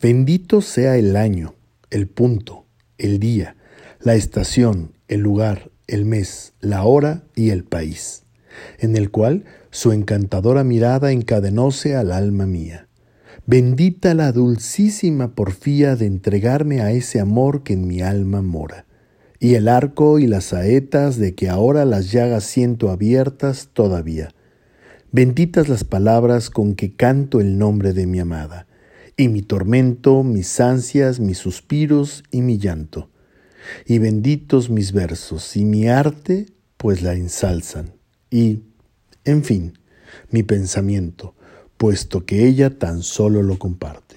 Bendito sea el año, el punto, el día, la estación, el lugar, el mes, la hora y el país, en el cual su encantadora mirada encadenóse al alma mía. Bendita la dulcísima porfía de entregarme a ese amor que en mi alma mora, y el arco y las saetas de que ahora las llagas siento abiertas todavía. Benditas las palabras con que canto el nombre de mi amada, y mi tormento, mis ansias, mis suspiros y mi llanto. Y benditos mis versos y mi arte, pues la ensalzan. Y, en fin, mi pensamiento, puesto que ella tan solo lo comparte.